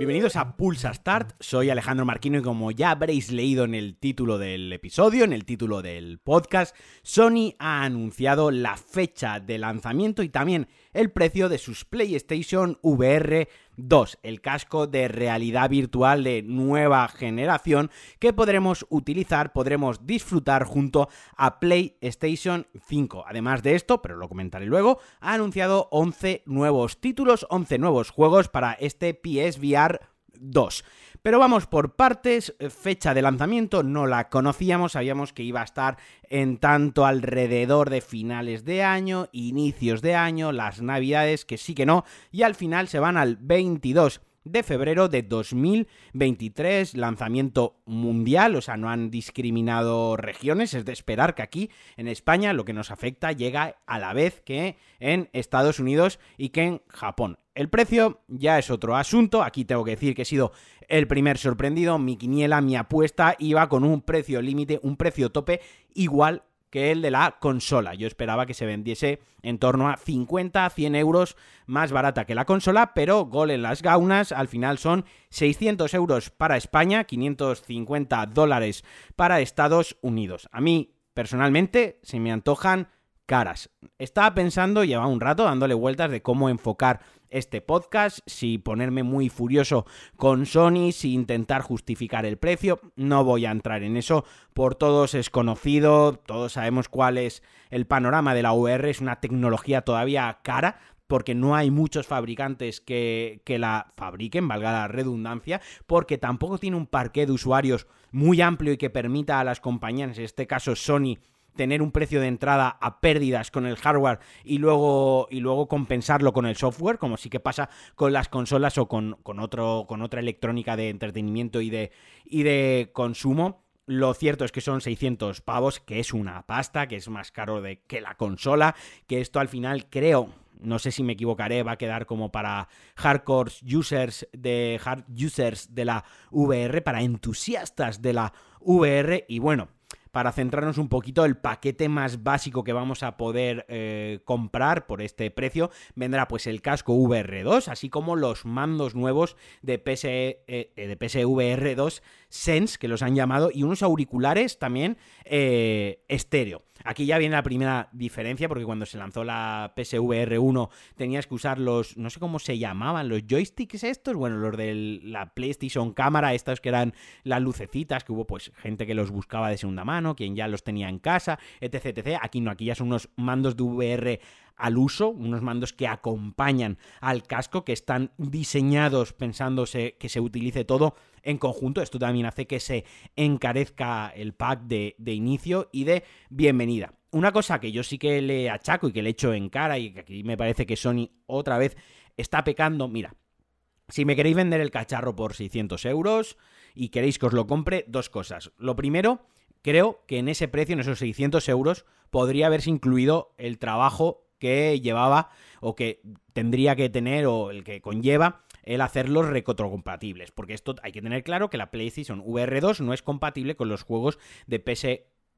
Bienvenidos a Pulsa Start, soy Alejandro Marquino y como ya habréis leído en el título del episodio, en el título del podcast, Sony ha anunciado la fecha de lanzamiento y también el precio de sus PlayStation VR 2, el casco de realidad virtual de nueva generación que podremos utilizar, podremos disfrutar junto a PlayStation 5. Además de esto, pero lo comentaré luego, ha anunciado 11 nuevos títulos, 11 nuevos juegos para este PSVR 2. Pero vamos por partes, fecha de lanzamiento no la conocíamos, sabíamos que iba a estar en tanto alrededor de finales de año, inicios de año, las navidades, que sí que no, y al final se van al 22 de febrero de 2023, lanzamiento mundial, o sea, no han discriminado regiones, es de esperar que aquí en España lo que nos afecta llega a la vez que en Estados Unidos y que en Japón. El precio ya es otro asunto, aquí tengo que decir que he sido el primer sorprendido, mi quiniela, mi apuesta iba con un precio límite, un precio tope igual que el de la consola. Yo esperaba que se vendiese en torno a 50, 100 euros más barata que la consola, pero gol en las gaunas, al final son 600 euros para España, 550 dólares para Estados Unidos. A mí, personalmente, se me antojan caras. Estaba pensando, lleva un rato dándole vueltas de cómo enfocar este podcast, si ponerme muy furioso con Sony, si intentar justificar el precio, no voy a entrar en eso, por todos es conocido, todos sabemos cuál es el panorama de la VR, es una tecnología todavía cara, porque no hay muchos fabricantes que, que, la fabriquen, valga la redundancia, porque tampoco tiene un parque de usuarios muy amplio y que permita a las compañías, en este caso Sony, tener un precio de entrada a pérdidas con el hardware y luego, y luego compensarlo con el software, como sí que pasa con las consolas o con, otro, con otra electrónica de entretenimiento y de, y de consumo. Lo cierto es que son 600 pavos, que es una pasta, que es más caro de que la consola, que esto al final creo, no sé si me equivocaré, va a quedar como para hardcore users de hard users de la VR, para entusiastas de la VR y bueno, para centrarnos un poquito, el paquete más básico que vamos a poder eh, comprar por este precio vendrá pues el casco VR2, así como los mandos nuevos de, PS, eh, de PSVR 2 Sense, que los han llamado, y unos auriculares también eh, estéreo. Aquí ya viene la primera diferencia, porque cuando se lanzó la PSVR 1 tenías que usar los, no sé cómo se llamaban, los joysticks estos, bueno, los de la PlayStation cámara, estos que eran las lucecitas, que hubo pues gente que los buscaba de segunda mano, quien ya los tenía en casa, etc, etc. Aquí no, aquí ya son unos mandos de VR al uso, unos mandos que acompañan al casco, que están diseñados pensándose que se utilice todo en conjunto. Esto también hace que se encarezca el pack de, inicio y de bienvenida. Una cosa que yo sí que le achaco y que le echo en cara y que aquí me parece que Sony otra vez está pecando, mira, si me queréis vender el cacharro por 600 euros y queréis que os lo compre, dos cosas. Lo primero, creo que en ese precio, en esos 600 euros, podría haberse incluido el trabajo que llevaba o que tendría que tener o el que conlleva el hacerlos retrocompatibles, porque esto hay que tener claro que la PlayStation VR 2 no es compatible con los juegos de PS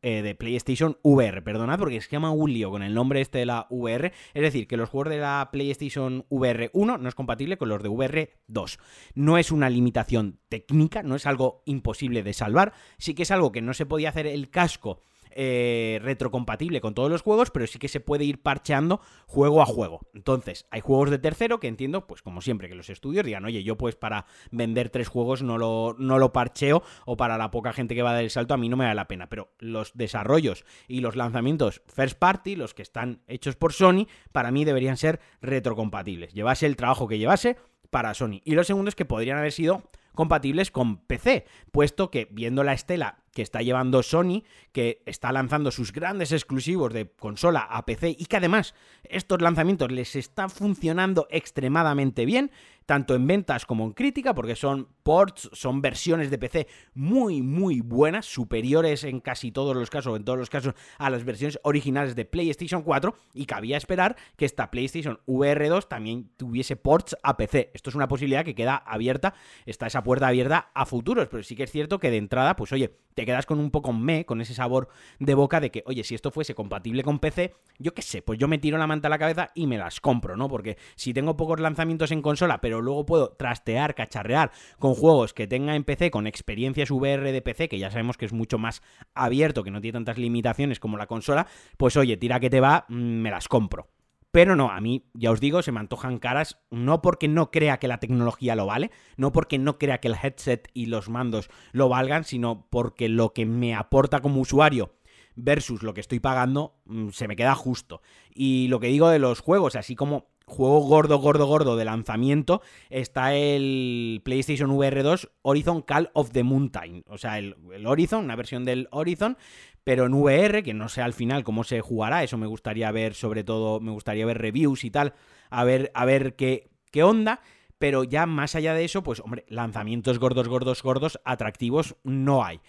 eh, de PlayStation VR, perdonad porque que llama un lío con el nombre este de la VR, es decir, que los juegos de la PlayStation VR 1 no es compatible con los de VR 2. No es una limitación técnica, no es algo imposible de salvar, sí que es algo que no se podía hacer el casco eh, retrocompatible con todos los juegos, pero sí que se puede ir parcheando juego a juego. Entonces, hay juegos de tercero que entiendo, pues como siempre, que los estudios digan, oye, yo pues para vender tres juegos no lo, no lo parcheo o para la poca gente que va a dar el salto a mí no me da la pena, pero los desarrollos y los lanzamientos first party, los que están hechos por Sony, para mí deberían ser retrocompatibles. Llevase el trabajo que llevase para Sony. Y lo segundo es que podrían haber sido compatibles con PC, puesto que viendo la estela que está llevando Sony, que está lanzando sus grandes exclusivos de consola a PC y que además estos lanzamientos les están funcionando extremadamente bien, tanto en ventas como en crítica, porque son ports, son versiones de PC muy, muy buenas, superiores en casi todos los casos, en todos los casos, a las versiones originales de PlayStation 4, y cabía esperar que esta PlayStation VR 2 también tuviese ports a PC. Esto es una posibilidad que queda abierta, está esa puerta abierta a futuros, pero sí que es cierto que de entrada, pues oye, te quedas con un poco me, con ese sabor de boca de que, oye, si esto fuese compatible con PC, yo qué sé, pues yo me tiro la manta a la cabeza y me las compro, ¿no? Porque si tengo pocos lanzamientos en consola, pero luego puedo trastear, cacharrear con juegos que tenga en PC, con experiencias VR de PC, que ya sabemos que es mucho más abierto, que no tiene tantas limitaciones como la consola, pues oye, tira que te va, mm, me las compro. Pero no, a mí, ya os digo, se me antojan caras, no porque no crea que la tecnología lo vale, no porque no crea que el headset y los mandos lo valgan, sino porque lo que me aporta como usuario versus lo que estoy pagando mm, se me queda justo. Y lo que digo de los juegos, así como juego gordo, gordo, gordo de lanzamiento, está el PlayStation VR 2 Horizon Call of the Mountain. O sea, el, el Horizon, una versión del Horizon, pero en VR, que no sé al final cómo se jugará, eso me gustaría ver, sobre todo, me gustaría ver reviews y tal, a ver, a ver qué, qué onda. Pero ya más allá de eso, pues hombre, lanzamientos gordos, gordos, gordos, atractivos no hay.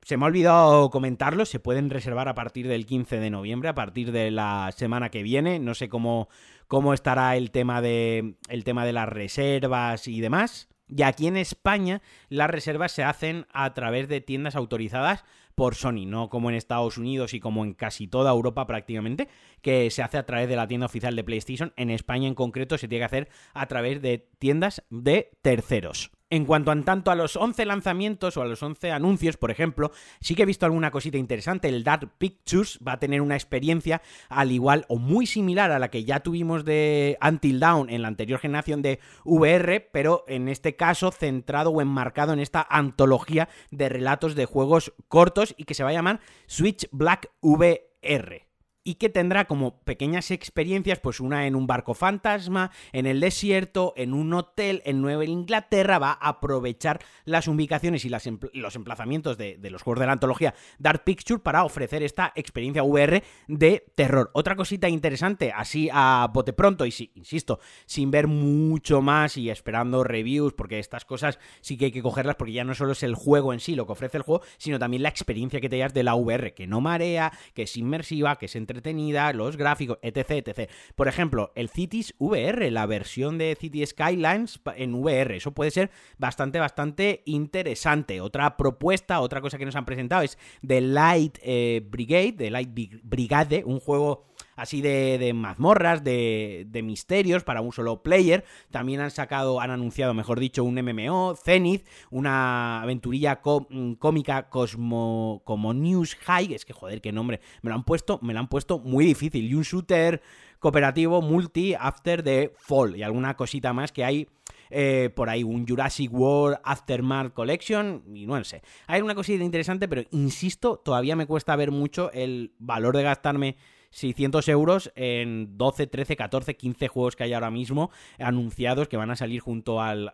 Se me ha olvidado comentarlo, se pueden reservar a partir del 15 de noviembre, a partir de la semana que viene. No sé cómo, cómo estará el tema, de, el tema de las reservas y demás. Y aquí en España las reservas se hacen a través de tiendas autorizadas por Sony, no como en Estados Unidos y como en casi toda Europa prácticamente, que se hace a través de la tienda oficial de PlayStation. En España en concreto se tiene que hacer a través de tiendas de terceros. En cuanto a tanto a los 11 lanzamientos o a los 11 anuncios, por ejemplo, sí que he visto alguna cosita interesante. El Dark Pictures va a tener una experiencia al igual o muy similar a la que ya tuvimos de Until Dawn en la anterior generación de VR, pero en este caso centrado o enmarcado en esta antología de relatos de juegos cortos y que se va a llamar Switch Black VR y que tendrá como pequeñas experiencias, pues una en un barco fantasma, en el desierto, en un hotel en Nueva Inglaterra, va a aprovechar las ubicaciones y los emplazamientos de, los juegos de la antología Dark Picture para ofrecer esta experiencia VR de terror. Otra cosita interesante, así a bote pronto, y sí, insisto, sin ver mucho más y esperando reviews, porque estas cosas sí que hay que cogerlas porque ya no solo es el juego en sí lo que ofrece el juego, sino también la experiencia que te das de la VR, que no marea, que es inmersiva, que es entre entretenida, los gráficos, etc, etc. Por ejemplo, el Cities VR, la versión de City Skylines en VR, eso puede ser bastante, bastante interesante. Otra propuesta, otra cosa que nos han presentado es The Light eh, Brigade, The Light Brigade, un juego así de, mazmorras, de, misterios para un solo player. También han sacado, han anunciado, mejor dicho, un MMO, Zenith, una aventurilla mm, cómica cosmo, como News High. Es que joder, qué nombre. Me lo han puesto, me lo han puesto muy difícil. Y un shooter cooperativo multi after the fall. Y alguna cosita más que hay. Eh, por ahí un Jurassic World Aftermath Collection y no sé. Hay una cosita interesante, pero insisto, todavía me cuesta ver mucho el valor de gastarme 600 euros en 12, 13, 14, 15 juegos que hay ahora mismo anunciados que van a salir junto al,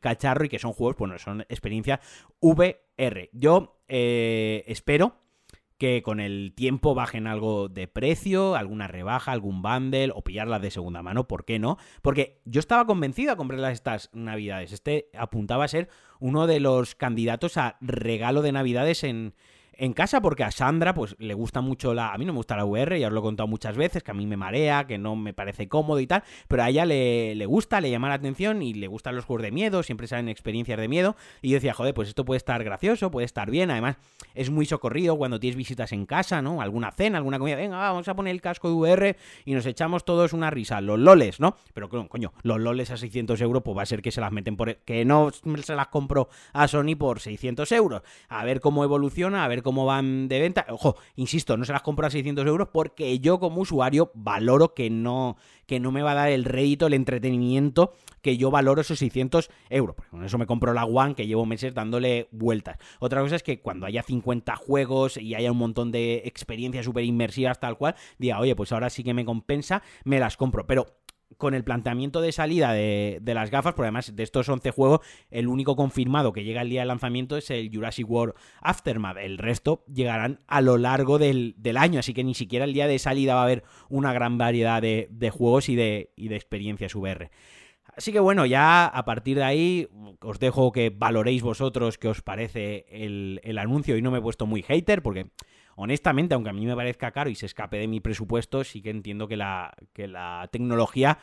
cacharro y que son juegos, bueno, son experiencia VR. Yo eh, espero que con el tiempo bajen algo de precio, alguna rebaja, algún bundle o pillarlas de segunda mano, ¿por qué no? Porque yo estaba convencido a comprarlas estas navidades. Este apuntaba a ser uno de los candidatos a regalo de navidades en, en casa porque a Sandra pues le gusta mucho la... A mí no me gusta la VR, ya os lo he contado muchas veces, que a mí me marea, que no me parece cómodo y tal, pero a ella le, le gusta, le llama la atención y le gustan los juegos de miedo, siempre salen experiencias de miedo y yo decía, joder, pues esto puede estar gracioso, puede estar bien, además es muy socorrido cuando tienes visitas en casa, ¿no? Alguna cena, alguna comida, venga, vamos a poner el casco de VR y nos echamos todos una risa, los loles, ¿no? Pero coño, los loles a 600 euros pues va a ser que se las meten por... que no se las compro a Sony por 600 euros, a ver cómo evoluciona, a ver cómo cómo van de venta. Ojo, insisto, no se las compro a 600 euros porque yo como usuario valoro que no, que no me va a dar el rédito, el entretenimiento que yo valoro esos 600 euros. con eso me compro la One que llevo meses dándole vueltas. Otra cosa es que cuando haya 50 juegos y haya un montón de experiencias súper inmersivas tal cual, diga, oye, pues ahora sí que me compensa, me las compro. Pero con el planteamiento de salida de, las gafas, porque además de estos 11 juegos, el único confirmado que llega el día de lanzamiento es el Jurassic World Aftermath. El resto llegarán a lo largo del, año, así que ni siquiera el día de salida va a haber una gran variedad de, juegos y de, y de experiencias VR. Así que bueno, ya a partir de ahí os dejo que valoréis vosotros qué os parece el, el anuncio y no me he puesto muy hater porque honestamente, aunque a mí me parezca caro y se escape de mi presupuesto, sí que entiendo que la, que la tecnología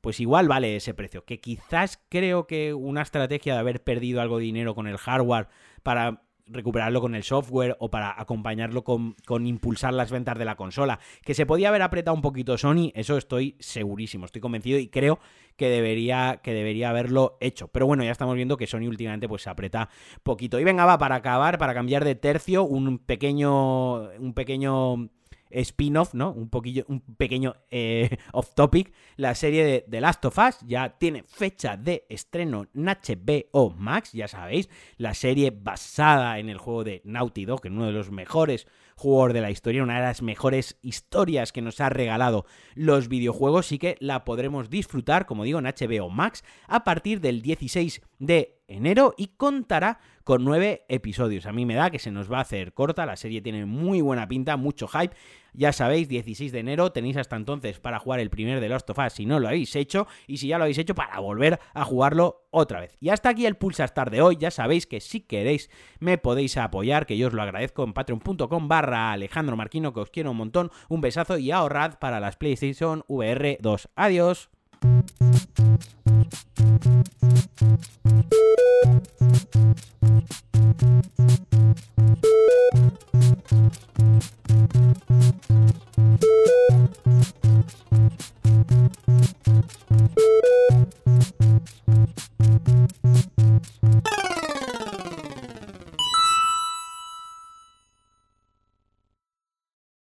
pues igual vale ese precio. Que quizás creo que una estrategia de haber perdido algo de dinero con el hardware para recuperarlo con el software o para acompañarlo con, con, impulsar las ventas de la consola. Que se podía haber apretado un poquito Sony, eso estoy segurísimo, estoy convencido y creo que debería, que debería haberlo hecho. Pero bueno, ya estamos viendo que Sony últimamente pues se aprieta poquito. Y venga, va, para acabar, para cambiar de tercio, un pequeño, un pequeño spin-off, ¿no? Un poquillo, un pequeño eh, off topic. La serie de The Last of Us ya tiene fecha de estreno en HBO Max, ya sabéis, la serie basada en el juego de Naughty Dog, en uno de los mejores jugador de la historia, una de las mejores historias que nos ha regalado los videojuegos y que la podremos disfrutar, como digo, en HBO Max a partir del 16 de enero y contará con nueve episodios. A mí me da que se nos va a hacer corta, la serie tiene muy buena pinta, mucho hype. Ya sabéis, 16 de enero tenéis hasta entonces para jugar el primer de Lost of Us si no lo habéis hecho y si ya lo habéis hecho para volver a jugarlo otra vez. Y hasta aquí el Pulsa Star de hoy, ya sabéis que si queréis me podéis apoyar, que yo os lo agradezco en patreon.com barra Alejandro Marquino, que os quiero un montón, un besazo y ahorrad para las PlayStation VR 2. Adiós. Thank you.